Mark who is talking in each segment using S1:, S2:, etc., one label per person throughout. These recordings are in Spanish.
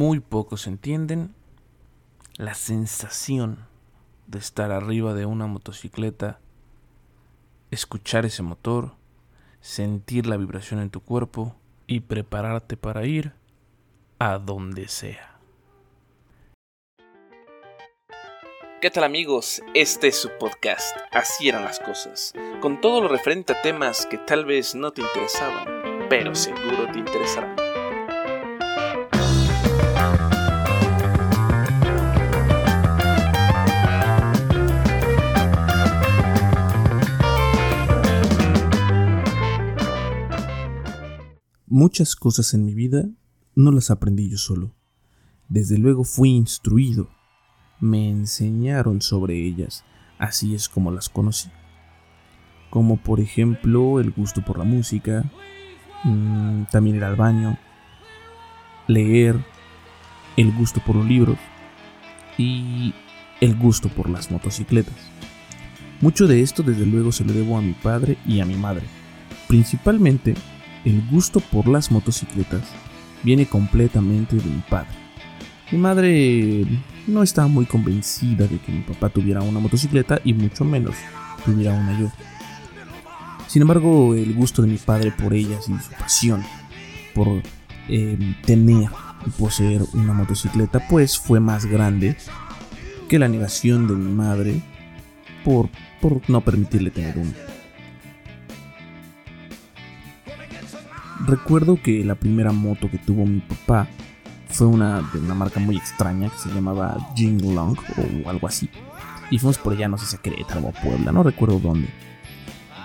S1: muy pocos entienden la sensación de estar arriba de una motocicleta, escuchar ese motor, sentir la vibración en tu cuerpo y prepararte para ir a donde sea. ¿Qué tal amigos? Este es su podcast, Así eran las cosas, con todo lo referente a temas que tal vez no te interesaban, pero seguro te interesarán. Muchas cosas en mi vida no las aprendí yo solo. Desde luego fui instruido. Me enseñaron sobre ellas. Así es como las conocí. Como por ejemplo el gusto por la música, mm, también ir al baño, leer, el gusto por los libros y el gusto por las motocicletas. Mucho de esto desde luego se lo debo a mi padre y a mi madre. Principalmente el gusto por las motocicletas viene completamente de mi padre. Mi madre no estaba muy convencida de que mi papá tuviera una motocicleta y mucho menos tuviera una yo. Sin embargo, el gusto de mi padre por ellas y su pasión por em, tener y poseer una motocicleta pues fue más grande que la negación de mi madre por, por no permitirle tener una. Recuerdo que la primera moto que tuvo mi papá fue una de una marca muy extraña que se llamaba Jinglong o algo así. Y fuimos por allá, no sé si a Querétaro o a Puebla, no recuerdo dónde.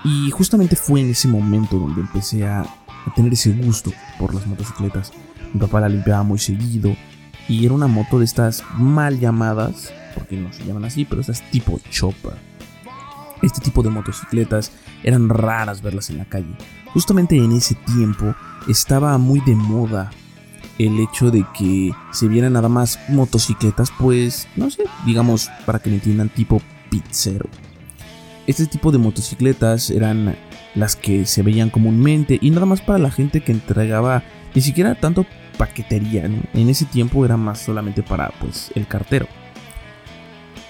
S1: Y justamente fue en ese momento donde empecé a, a tener ese gusto por las motocicletas. Mi papá la limpiaba muy seguido y era una moto de estas mal llamadas, porque no se llaman así, pero estas tipo chopper. Este tipo de motocicletas eran raras verlas en la calle. Justamente en ese tiempo estaba muy de moda el hecho de que se vieran nada más motocicletas, pues, no sé, digamos, para que me entiendan, tipo pizzero. Este tipo de motocicletas eran las que se veían comúnmente y nada más para la gente que entregaba ni siquiera tanto paquetería, en ese tiempo era más solamente para pues el cartero.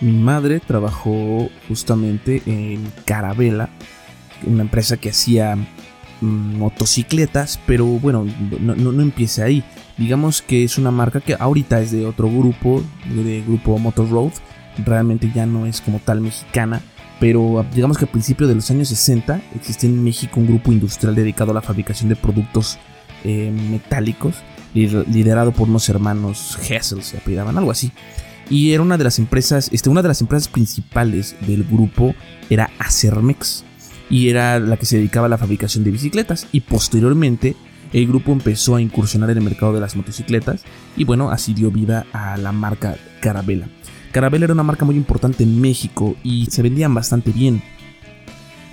S1: Mi madre trabajó justamente en Carabela, una empresa que hacía mm, motocicletas, pero bueno, no, no, empieza ahí. Digamos que es una marca que ahorita es de otro grupo, de grupo Motor Road, realmente ya no es como tal mexicana, pero digamos que a principios de los años 60 existía en México un grupo industrial dedicado a la fabricación de productos eh, metálicos, liderado por unos hermanos Hessel, se apellidaban, algo así y era una de las empresas, este, una de las empresas principales del grupo era Acermex y era la que se dedicaba a la fabricación de bicicletas y posteriormente el grupo empezó a incursionar en el mercado de las motocicletas y bueno, así dio vida a la marca Carabela. Carabela era una marca muy importante en México y se vendían bastante bien.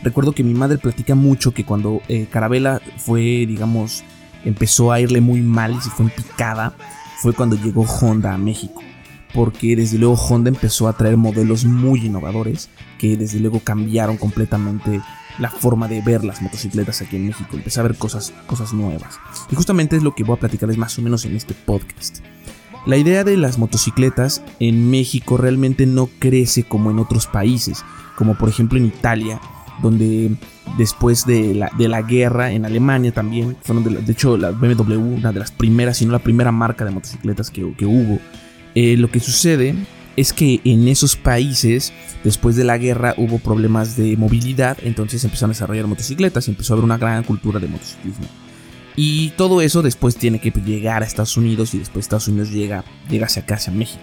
S1: Recuerdo que mi madre platica mucho que cuando eh, Carabela fue, digamos, empezó a irle muy mal y se fue en picada, fue cuando llegó Honda a México porque desde luego Honda empezó a traer modelos muy innovadores que desde luego cambiaron completamente la forma de ver las motocicletas aquí en México. Empecé a ver cosas, cosas nuevas. Y justamente es lo que voy a platicarles más o menos en este podcast. La idea de las motocicletas en México realmente no crece como en otros países, como por ejemplo en Italia, donde después de la, de la guerra en Alemania también, fueron de, hecho la BMW, una de las primeras, si no la primera marca de motocicletas que, que hubo, eh, lo que sucede es que en esos países, después de la guerra, hubo problemas de movilidad, entonces empezaron a desarrollar motocicletas y empezó a haber una gran cultura de motociclismo. Y todo eso después tiene que llegar a Estados Unidos y después Estados Unidos llega, llega hacia acá, hacia México.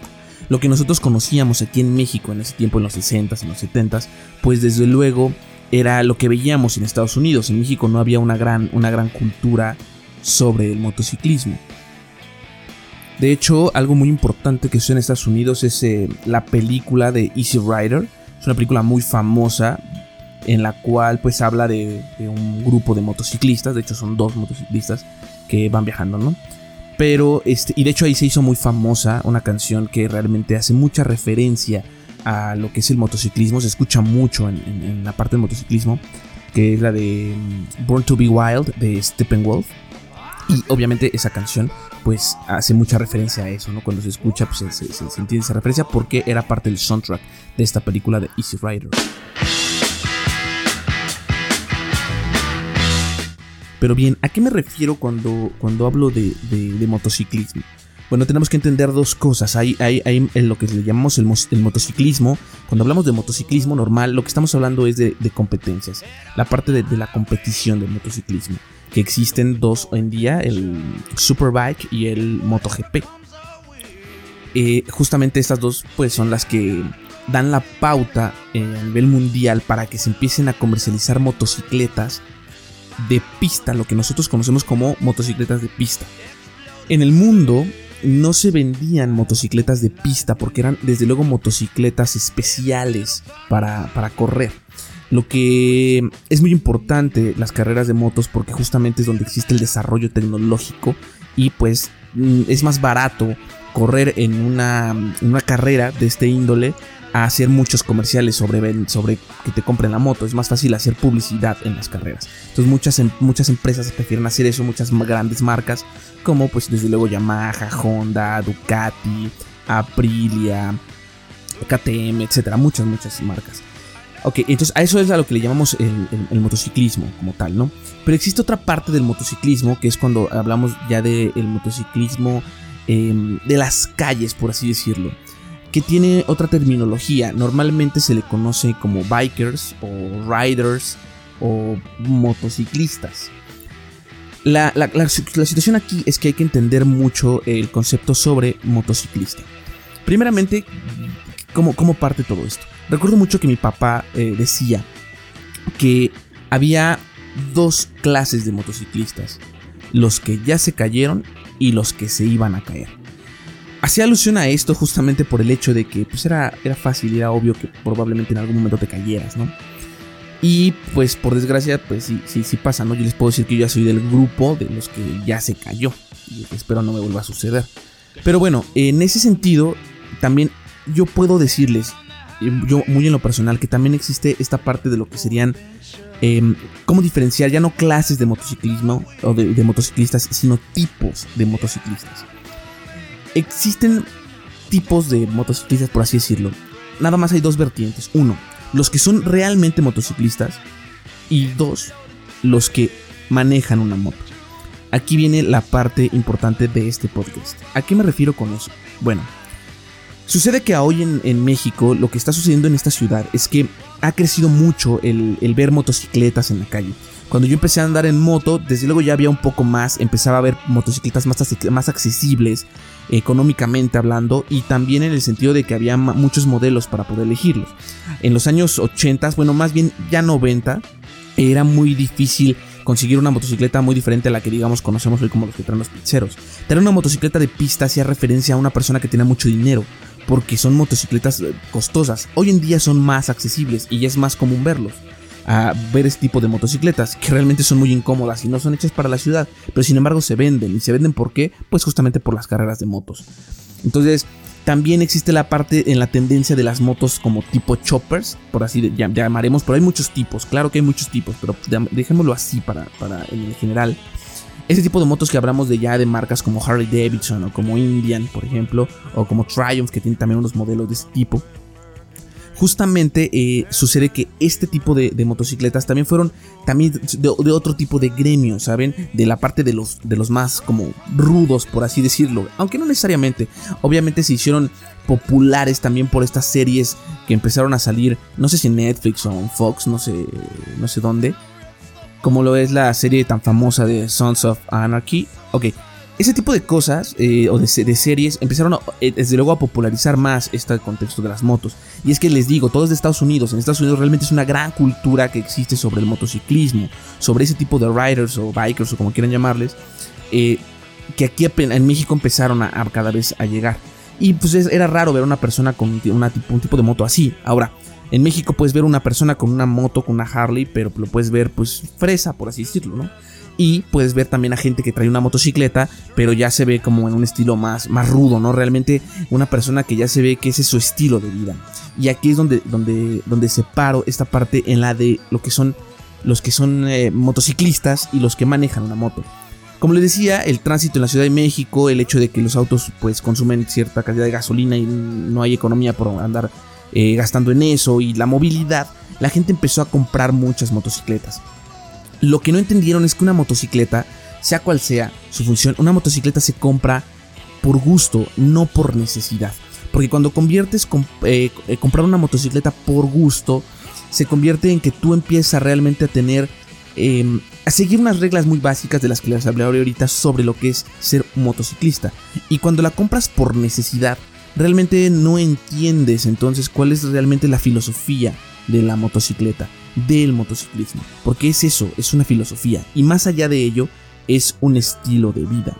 S1: Lo que nosotros conocíamos aquí en México en ese tiempo, en los 60s, en los 70s, pues desde luego era lo que veíamos en Estados Unidos. En México no había una gran, una gran cultura sobre el motociclismo. De hecho, algo muy importante que sucede en Estados Unidos es eh, la película de Easy Rider. Es una película muy famosa en la cual pues habla de, un grupo de motociclistas. De hecho, son dos motociclistas que van viajando, ¿no? Pero, este, y de hecho ahí se hizo muy famosa una canción que realmente hace mucha referencia a lo que es el motociclismo. Se escucha mucho en, en la parte del motociclismo, que es la de mm, Born to Be Wild de Steppenwolf Y obviamente esa canción pues hace mucha referencia a eso, ¿no? Cuando se escucha pues se, se entiende esa referencia porque era parte del soundtrack de esta película de Easy Rider. Pero bien, ¿a qué me refiero cuando, cuando hablo de, motociclismo? Bueno, tenemos que entender dos cosas. Hay, hay, en lo que le llamamos el, motociclismo. Cuando hablamos de motociclismo normal, lo que estamos hablando es de, competencias. La parte de, la competición del motociclismo. Que existen dos hoy en día, el Superbike y el MotoGP. Eh, justamente estas dos pues son las que dan la pauta eh, a nivel mundial para que se empiecen a comercializar motocicletas de pista, lo que nosotros conocemos como motocicletas de pista. En el mundo no se vendían motocicletas de pista porque eran desde luego motocicletas especiales para, para correr. Lo que es muy importante las carreras de motos porque justamente es donde existe el desarrollo tecnológico y pues mm, es más barato correr en una, en una carrera de este índole a hacer muchos comerciales sobre, sobre que te compren la moto. Es más fácil hacer publicidad en las carreras. Entonces muchas, em, muchas empresas prefieren hacer eso, muchas grandes marcas como pues desde luego Yamaha, Honda, Ducati, Aprilia, KTM, etcétera, muchas, muchas marcas. Ok, entonces a eso es a lo que le llamamos el, motociclismo como tal, ¿no? Pero existe otra parte del motociclismo que es cuando hablamos ya del motociclismo em, de las calles, por así decirlo que tiene otra terminología. Normalmente se le conoce como bikers o riders o motociclistas. La, situación aquí es que hay que entender mucho el concepto sobre motociclista. Primeramente, ¿cómo, cómo parte todo esto? Recuerdo mucho que mi papá eh, decía que había dos clases de motociclistas. Los que ya se cayeron y los que se iban a caer. Hacía alusión a esto justamente por el hecho de que pues era, era fácil, era obvio que probablemente en algún momento te cayeras, ¿no? Y pues por desgracia, pues sí, sí, sí pasa, ¿no? Yo les puedo decir que yo ya soy del grupo de los que ya se cayó. Y espero no me vuelva a suceder. Pero bueno, en ese sentido, también yo puedo decirles, yo muy en lo personal, que también existe esta parte de lo que serían eh, cómo diferenciar ya no clases de motociclismo o de, motociclistas, sino tipos de motociclistas existen tipos de motociclistas, por así decirlo. Nada más hay dos vertientes. Uno, los que son realmente motociclistas. Y dos, los que manejan una moto. Aquí viene la parte importante de este podcast. ¿A qué me refiero con eso? Bueno, sucede que hoy en, México lo que está sucediendo en esta ciudad es que ha crecido mucho el, ver motocicletas en la calle. Cuando yo empecé a andar en moto, desde luego ya había un poco más, empezaba a ver motocicletas más, más accesibles, económicamente hablando, y también en el sentido de que había muchos modelos para poder elegirlos. En los años 80, bueno, más bien ya 90, era muy difícil conseguir una motocicleta muy diferente a la que digamos conocemos hoy como los que traen los pizzeros. Tener una motocicleta de pista hacía referencia a una persona que tenía mucho dinero, porque son motocicletas eh, costosas. Hoy en día son más accesibles y es más común verlos a ver este tipo de motocicletas que realmente son muy incómodas y no son hechas para la ciudad, pero sin embargo se venden. ¿Y se venden por qué? Pues justamente por las carreras de motos. Entonces, también existe la parte en la tendencia de las motos como tipo choppers, por así llamaremos, pero hay muchos tipos, claro que hay muchos tipos, pero dejémoslo así para, para en general. Ese tipo de motos que hablamos de ya de marcas como Harley Davidson o como Indian, por ejemplo, o como Triumph, que tienen también unos modelos de ese tipo justamente eh, sucede que este tipo de, motocicletas también fueron también de, otro tipo de gremio, ¿saben? De la parte de los, de los más como rudos, por así decirlo. Aunque no necesariamente. Obviamente se hicieron populares también por estas series que empezaron a salir, no sé si en Netflix o en Fox, no sé, no sé dónde. Como lo es la serie tan famosa de Sons of Anarchy. Ok, ese tipo de cosas eh, o de, series empezaron eh, desde luego a popularizar más este contexto de las motos. Y es que les digo, todo es de Estados Unidos. En Estados Unidos realmente es una gran cultura que existe sobre el motociclismo, sobre ese tipo de riders o bikers o como quieran llamarles, eh, que aquí en México empezaron a, cada vez a llegar. Y pues era raro ver a una persona con un tipo de moto así. Ahora, en México puedes ver una persona con una moto, con una Harley, pero lo puedes ver pues fresa, por así decirlo, ¿no? Y puedes ver también a gente que trae una motocicleta, pero ya se ve como en un estilo más, más rudo, ¿no? Realmente una persona que ya se ve que ese es su estilo de vida. Y aquí es donde, donde, donde separo esta parte en la de lo que son los que son eh, motociclistas y los que manejan una moto. Como les decía, el tránsito en la Ciudad de México, el hecho de que los autos pues consumen cierta cantidad de gasolina y no hay economía por andar eh, gastando en eso y la movilidad, la gente empezó a comprar muchas motocicletas. Lo que no entendieron es que una motocicleta, sea cual sea su función, una motocicleta se compra por gusto, no por necesidad. Porque cuando conviertes eh, eh, comprar una motocicleta por gusto, se convierte en que tú empiezas realmente a tener, em, a seguir unas reglas muy básicas de las que les hablé ahorita sobre lo que es ser motociclista. Y cuando la compras por necesidad, realmente no entiendes entonces cuál es realmente la filosofía de la motocicleta, del motociclismo. Porque es eso, es una filosofía. Y más allá de ello, es un estilo de vida.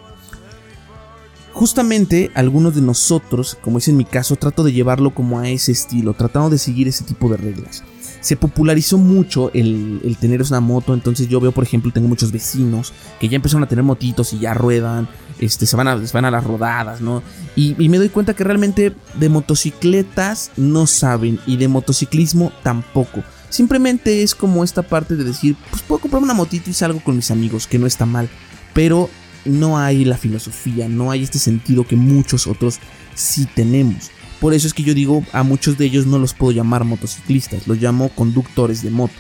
S1: Justamente algunos de nosotros, como es en mi caso, trato de llevarlo como a ese estilo, tratando de seguir ese tipo de reglas. Se popularizó mucho el, tener una moto, entonces yo veo, por ejemplo, tengo muchos vecinos que ya empezaron a tener motitos y ya ruedan, este, se, van a, van a las rodadas, ¿no? Y, y me doy cuenta que realmente de motocicletas no saben y de motociclismo tampoco. Simplemente es como esta parte de decir, pues puedo comprar una motito y salgo con mis amigos, que no está mal. Pero no hay la filosofía, no hay este sentido que muchos otros sí tenemos. Por eso es que yo digo, a muchos de ellos no los puedo llamar motociclistas, los llamo conductores de motos.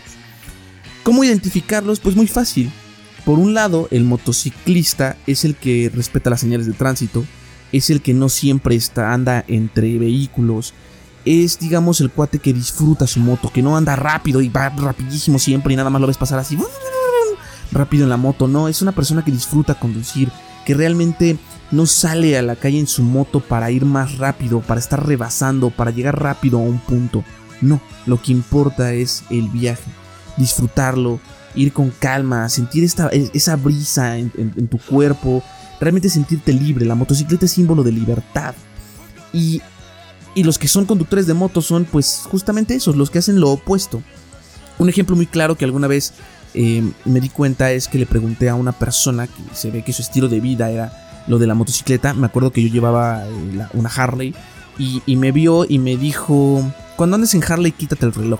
S1: ¿Cómo identificarlos? Pues muy fácil. Por un lado, el motociclista es el que respeta las señales de tránsito, es el que no siempre está, anda entre vehículos, es digamos el cuate que disfruta su moto, que no anda rápido y va rapidísimo siempre y nada más lo ves pasar así rápido en la moto, no, es una persona que disfruta conducir, que realmente no sale a la calle en su moto para ir más rápido, para estar rebasando, para llegar rápido a un punto. No, lo que importa es el viaje, disfrutarlo, ir con calma, sentir e, esa brisa en, tu cuerpo, realmente sentirte libre. La motocicleta es símbolo de libertad. Y, y los que son conductores de moto son pues justamente esos, los que hacen lo opuesto. Un ejemplo muy claro que alguna vez eh, me di cuenta es que le pregunté a una persona que se ve que su estilo de vida era lo de la motocicleta. Me acuerdo que yo llevaba eh, una Harley y, me vio y me dijo, cuando andes en Harley quítate el reloj.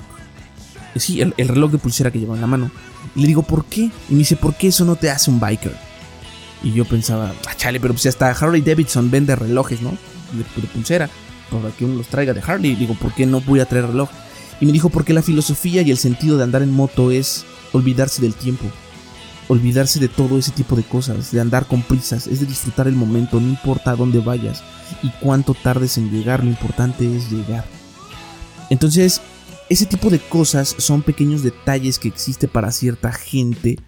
S1: Eh, sí, el, reloj de pulsera que llevaba en la mano. Y le digo, ¿por qué? Y me dice, ¿por qué eso no te hace un biker? Y yo pensaba, ah, chale, pero pues hasta Harley Davidson vende relojes, ¿no? De, de pulsera, para que uno los traiga de Harley. Y digo, ¿por qué no voy a traer reloj? Y me dijo, porque la filosofía y el sentido de andar en moto es olvidarse del tiempo, olvidarse de todo ese tipo de cosas, de andar con prisas, es de disfrutar el momento, no importa a dónde vayas y cuánto tardes en llegar, lo importante es llegar. Entonces, ese tipo de cosas son pequeños detalles que existe para cierta gente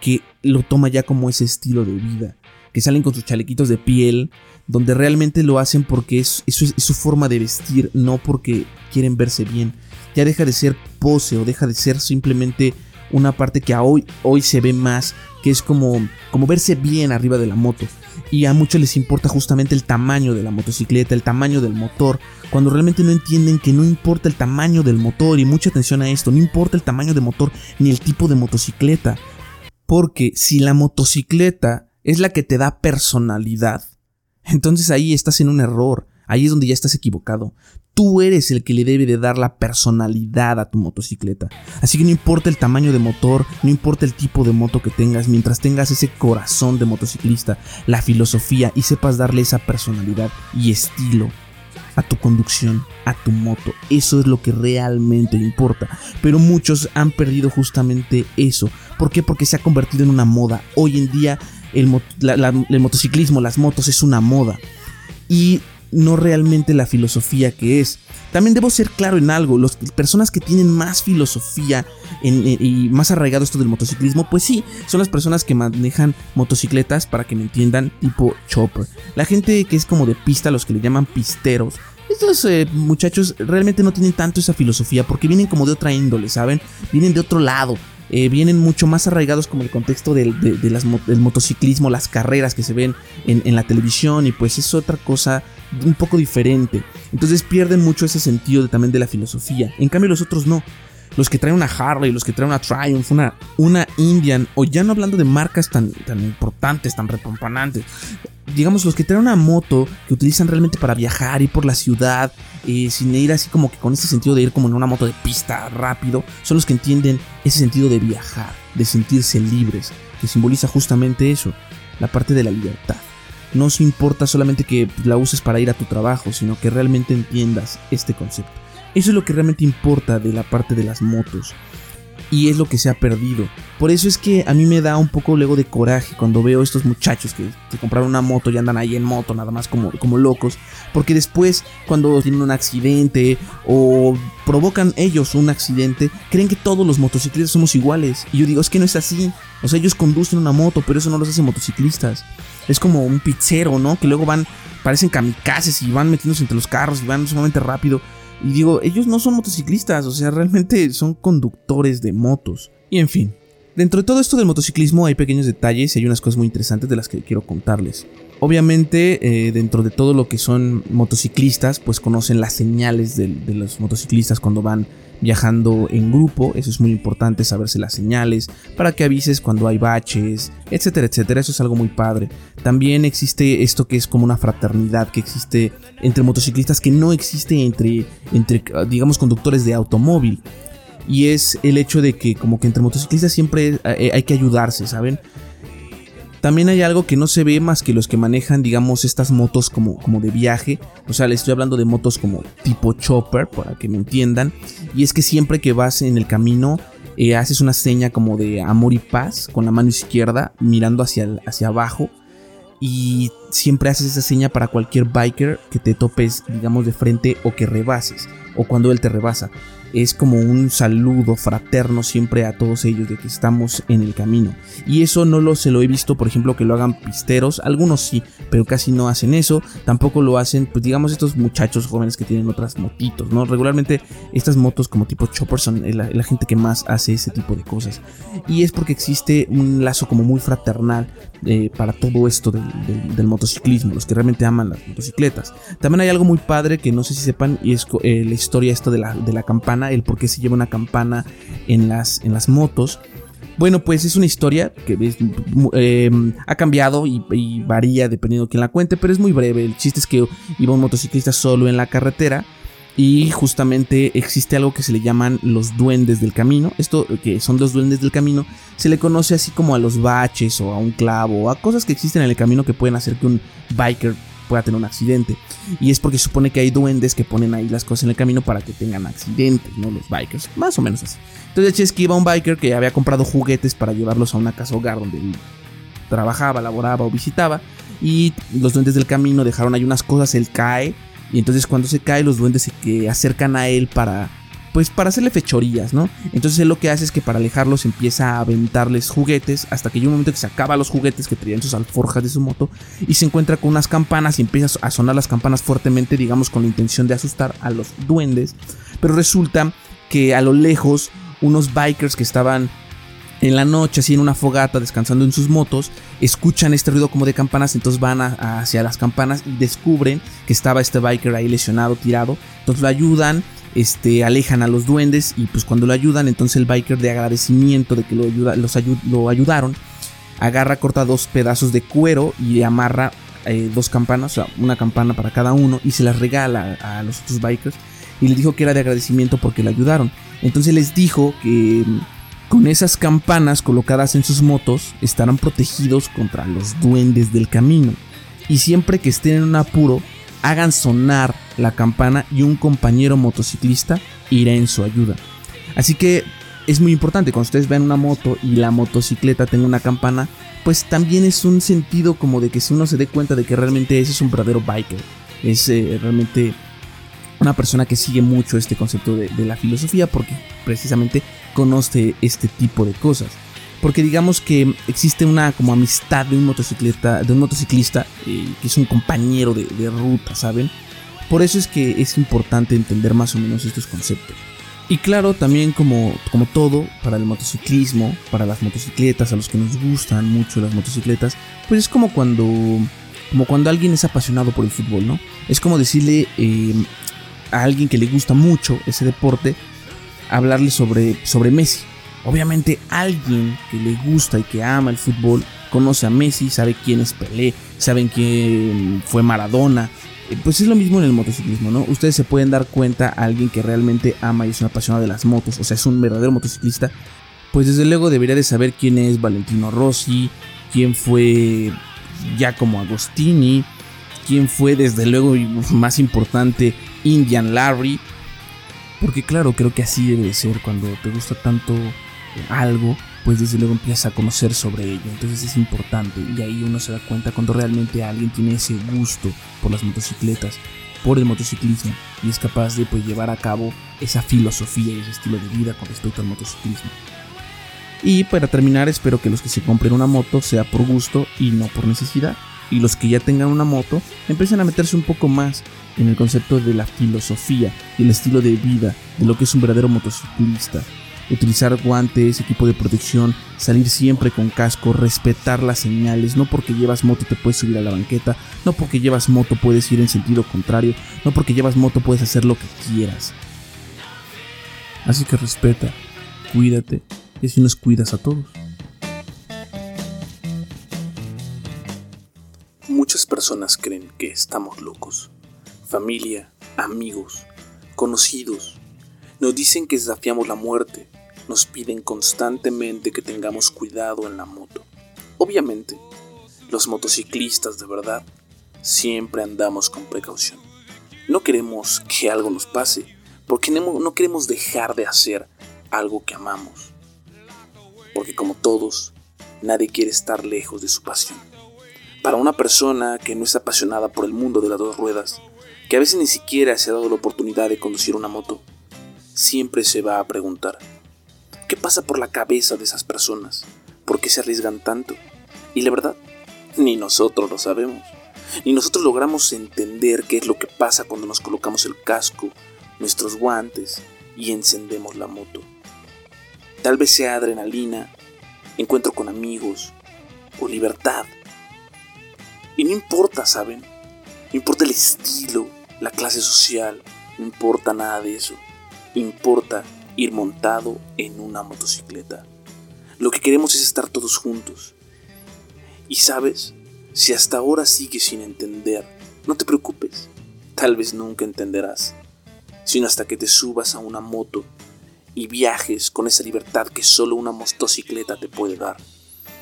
S1: que lo toma ya como ese estilo de vida, que salen con sus chalequitos de piel, donde realmente lo hacen porque es, es su forma de vestir, no porque quieren verse bien. Ya deja de ser pose o deja de ser simplemente una parte que a hoy, hoy se ve más, que es como, como verse bien arriba de la moto. Y a muchos les importa justamente el tamaño de la motocicleta, el tamaño del motor, cuando realmente no entienden que no importa el tamaño del motor, y mucha atención a esto, no importa el tamaño de motor ni el tipo de motocicleta. Porque si la motocicleta es la que te da personalidad, entonces ahí estás en un error. Ahí es donde ya estás equivocado. Tú eres el que le debe de dar la personalidad a tu motocicleta. Así que no importa el tamaño de motor, no importa el tipo de moto que tengas, mientras tengas ese corazón de motociclista, la filosofía y sepas darle esa personalidad y estilo a tu conducción, a tu moto. Eso es lo que realmente importa. Pero muchos han perdido justamente eso. ¿Por qué? Porque se ha convertido en una moda. Hoy en día el, el motociclismo, las motos es una moda. Y no realmente la filosofía que es. También debo ser claro en algo, las personas que tienen más filosofía y más arraigado esto del motociclismo, pues sí, son las personas que manejan motocicletas, para que me entiendan, tipo chopper. La gente que es como de pista, los que le llaman pisteros, estos eh, muchachos realmente no tienen tanto esa filosofía porque vienen como de otra índole, ¿saben? Vienen de otro lado. Eh, vienen mucho más arraigados como el contexto del, motociclismo, las carreras que se ven en, la televisión y pues es otra cosa un poco diferente. Entonces pierden mucho ese sentido también de la filosofía. En cambio los otros no. Los que traen una Harley, los que traen una Triumph, una, una Indian, o ya no hablando de marcas tan, tan importantes, tan repompanantes, digamos, los que traen una moto que utilizan realmente para viajar, y por la ciudad, eh, sin ir así como que con ese sentido de ir como en una moto de pista rápido, son los que entienden ese sentido de viajar, de sentirse libres, que simboliza justamente eso. la parte de la libertad. No se importa solamente que la uses para ir a tu trabajo, sino que realmente entiendas este concepto. Eso es lo que realmente importa de la parte de las motos y es lo que se ha perdido. Por eso es que a mí me da un poco luego de coraje cuando veo estos muchachos que, se compraron una moto y andan ahí en moto nada más como, como locos. Porque después cuando tienen un accidente o provocan ellos un accidente, creen que todos los motociclistas somos iguales. Y yo digo, es que no es así. O sea, ellos conducen una moto, pero eso no los hace motociclistas. Es como un pizzero, ¿no? Que luego van, parecen kamikazes y van metiéndose entre los carros y van sumamente rápido. Y digo, ellos no son motociclistas, o sea, realmente son conductores de motos. Y en fin, dentro de todo esto del motociclismo hay pequeños detalles y hay unas cosas muy interesantes de las que quiero contarles. Obviamente, eh, dentro de todo lo que son motociclistas, pues conocen las señales de, de los motociclistas cuando van viajando en grupo, eso es muy importante saberse las señales para que avises cuando hay baches, etcétera, etcétera, eso es algo muy padre. También existe esto que es como una fraternidad que existe entre motociclistas que no existe entre, entre digamos, conductores de automóvil. Y es el hecho de que como que entre motociclistas siempre hay que ayudarse, ¿saben? También hay algo que no se ve más que los que manejan, digamos, estas motos como, como de viaje. O sea, le estoy hablando de motos como tipo chopper, para que me entiendan. Y es que siempre que vas en el camino, eh, haces una seña como de amor y paz con la mano izquierda, mirando hacia, hacia abajo. Y siempre haces esa seña para cualquier biker que te topes, digamos, de frente o que rebases. O cuando él te rebasa es como un saludo fraterno siempre a todos ellos de que estamos en el camino. Y eso no lo se lo he visto, por ejemplo, que lo hagan pisteros, algunos sí, pero casi no hacen eso. Tampoco lo hacen, pues digamos, estos muchachos jóvenes que tienen otras motitos, ¿no? Regularmente estas motos como tipo chopper son la, gente que más hace ese tipo de cosas. Y es porque existe un lazo como muy fraternal eh, para todo esto del, motociclismo, los que realmente aman las motocicletas. También hay algo muy padre que no sé si sepan, y es eh, la historia de la, de la campana el por qué se lleva una campana en las, motos. Bueno, pues es una historia que em, ha cambiado y, varía dependiendo de quién la cuente, pero es muy breve. El chiste es que iba un motociclista solo en la carretera y justamente existe algo que se le llaman los duendes del camino. Esto que son los duendes del camino se le conoce así como a los baches o a un clavo o a cosas que existen en el camino que pueden hacer que un biker pueda tener un accidente. Y es porque supone que hay duendes que ponen ahí las cosas en el camino para que tengan accidentes, ¿no? Los bikers, más o menos así. Entonces es que iba un biker que había comprado juguetes para llevarlos a una casa hogar donde él trabajaba, laboraba o visitaba. Y los duendes del camino dejaron ahí unas cosas, él cae. Y entonces cuando se cae los duendes se acercan a él para pues para hacerle fechorías, ¿no? Entonces él lo que hace es que para alejarlos empieza a aventarles juguetes hasta que llega un momento que se acaba los juguetes que traían sus alforjas de su moto y se encuentra con unas campanas y empieza a sonar las campanas fuertemente, digamos con la intención de asustar a los duendes, pero resulta que a lo lejos unos bikers que estaban en la noche, así en una fogata, descansando en sus motos, escuchan este ruido como de campanas, entonces van hacia las campanas y descubren que estaba este biker ahí lesionado, tirado, entonces lo ayudan, este, alejan a los duendes y pues cuando lo ayudan, entonces el biker de agradecimiento de que lo, ayuda, los lo ayudaron, agarra, corta dos pedazos de cuero y amarra eh, dos campanas, o sea, una campana para cada uno y se las regala a los otros bikers y les dijo que era de agradecimiento porque le ayudaron. Entonces les dijo que con esas campanas colocadas en sus motos estarán protegidos contra los duendes del camino. Y siempre que estén en un apuro, hagan sonar la campana y un compañero motociclista irá en su ayuda. Así que es muy importante cuando ustedes vean una moto y la motocicleta tenga una campana, pues también es un sentido como de que si uno se dé cuenta de que realmente ese es un verdadero biker, es eh, realmente una persona que sigue mucho este concepto de, de la filosofía porque precisamente conoce este tipo de cosas porque digamos que existe una como amistad de un motocicleta, de un motociclista eh, que es un compañero de, ruta, ¿saben? Por eso es que es importante entender más o menos estos conceptos. Y claro, también como, como todo, para el motociclismo, para las motocicletas, a los que nos gustan mucho las motocicletas, pues es como cuando, como cuando alguien es apasionado por el fútbol, ¿no? Es como decirle eh, a alguien que le gusta mucho ese deporte, hablarle sobre, sobre Messi. Obviamente alguien que le gusta y que ama el fútbol conoce a Messi, sabe quién es Pelé, saben quién fue Maradona. Eh, pues es lo mismo en el motociclismo, ¿no? Ustedes se pueden dar cuenta a alguien que realmente ama y es una apasionado de las motos, o sea, es un verdadero motociclista, pues desde luego debería de saber quién es Valentino Rossi, quién fue Giacomo Agostini, quien fue desde luego más importante Indian Larry, porque claro, creo que así debe ser cuando te gusta tanto algo, pues desde luego empiezas a conocer sobre ello, entonces es importante y ahí uno se da cuenta cuando realmente alguien tiene ese gusto por las motocicletas, por el motociclismo y es capaz de pues, llevar a cabo esa filosofía y ese estilo de vida con respecto al motociclismo. Y para terminar, espero que los que se compren una moto sea por gusto y no por necesidad. Y los que ya tengan una moto empiecen a meterse un poco más en el concepto de la filosofía y el estilo de vida de lo que es un verdadero motociclista. Utilizar guantes, equipo de protección, salir siempre con casco, respetar las señales. No porque llevas moto te puedes subir a la banqueta, no porque llevas moto puedes ir en sentido contrario, no porque llevas moto puedes hacer lo que quieras. Así que respeta, cuídate y así nos cuidas a todos.
S2: Muchas personas creen que estamos locos. Familia, amigos, conocidos, nos dicen que desafiamos la muerte, nos piden constantemente que tengamos cuidado en la moto. Obviamente, los motociclistas de verdad siempre andamos con precaución. No queremos que algo nos pase, porque no queremos dejar de hacer algo que amamos porque como todos, nadie quiere estar lejos de su pasión. Para una persona que no es apasionada por el mundo de las dos ruedas, que a veces ni siquiera se ha dado la oportunidad de conducir una moto, siempre se va a preguntar, ¿qué pasa por la cabeza de esas personas? ¿Por qué se arriesgan tanto? Y la verdad, ni nosotros lo sabemos. Ni nosotros logramos entender qué es lo que pasa cuando nos colocamos el casco, nuestros guantes y encendemos la moto. Tal vez sea adrenalina, encuentro con amigos o libertad. Y no importa, ¿saben? No importa el estilo, la clase social, no importa nada de eso. Importa ir montado en una motocicleta. Lo que queremos es estar todos juntos. Y sabes, si hasta ahora sigues sin entender, no te preocupes. Tal vez nunca entenderás, sino hasta que te subas a una moto y viajes con esa libertad que solo una motocicleta te puede dar.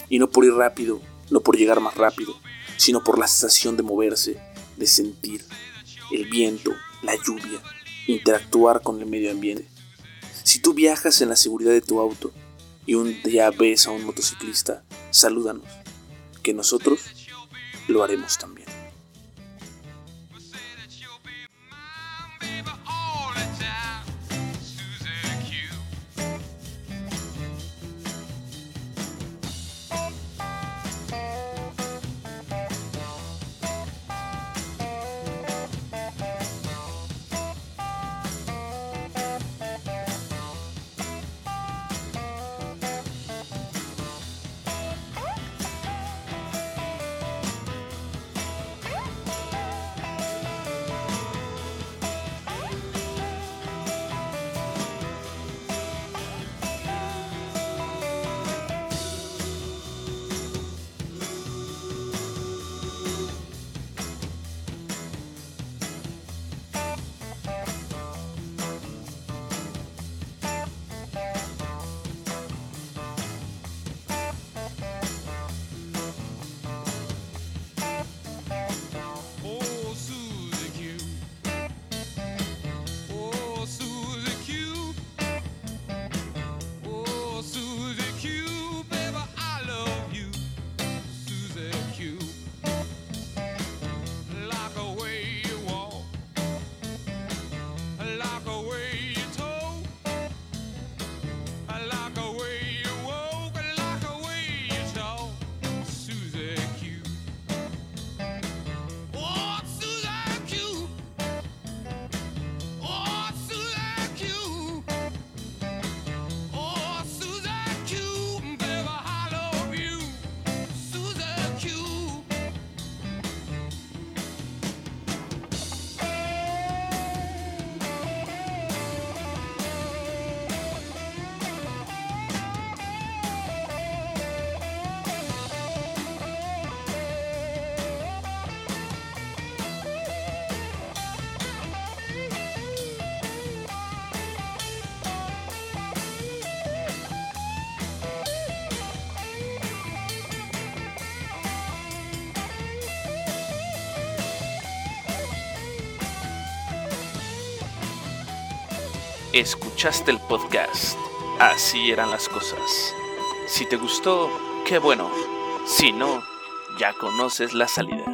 S2: Y no por ir rápido, no por llegar más rápido, sino por la sensación de moverse, de sentir el viento, la lluvia, interactuar con el medio ambiente. Si tú viajas en la seguridad de tu auto y un día ves a un motociclista, salúdanos, que nosotros lo haremos también. Escuchaste el podcast. Así eran las cosas. Si te gustó, qué bueno. Si no, ya conoces la salida.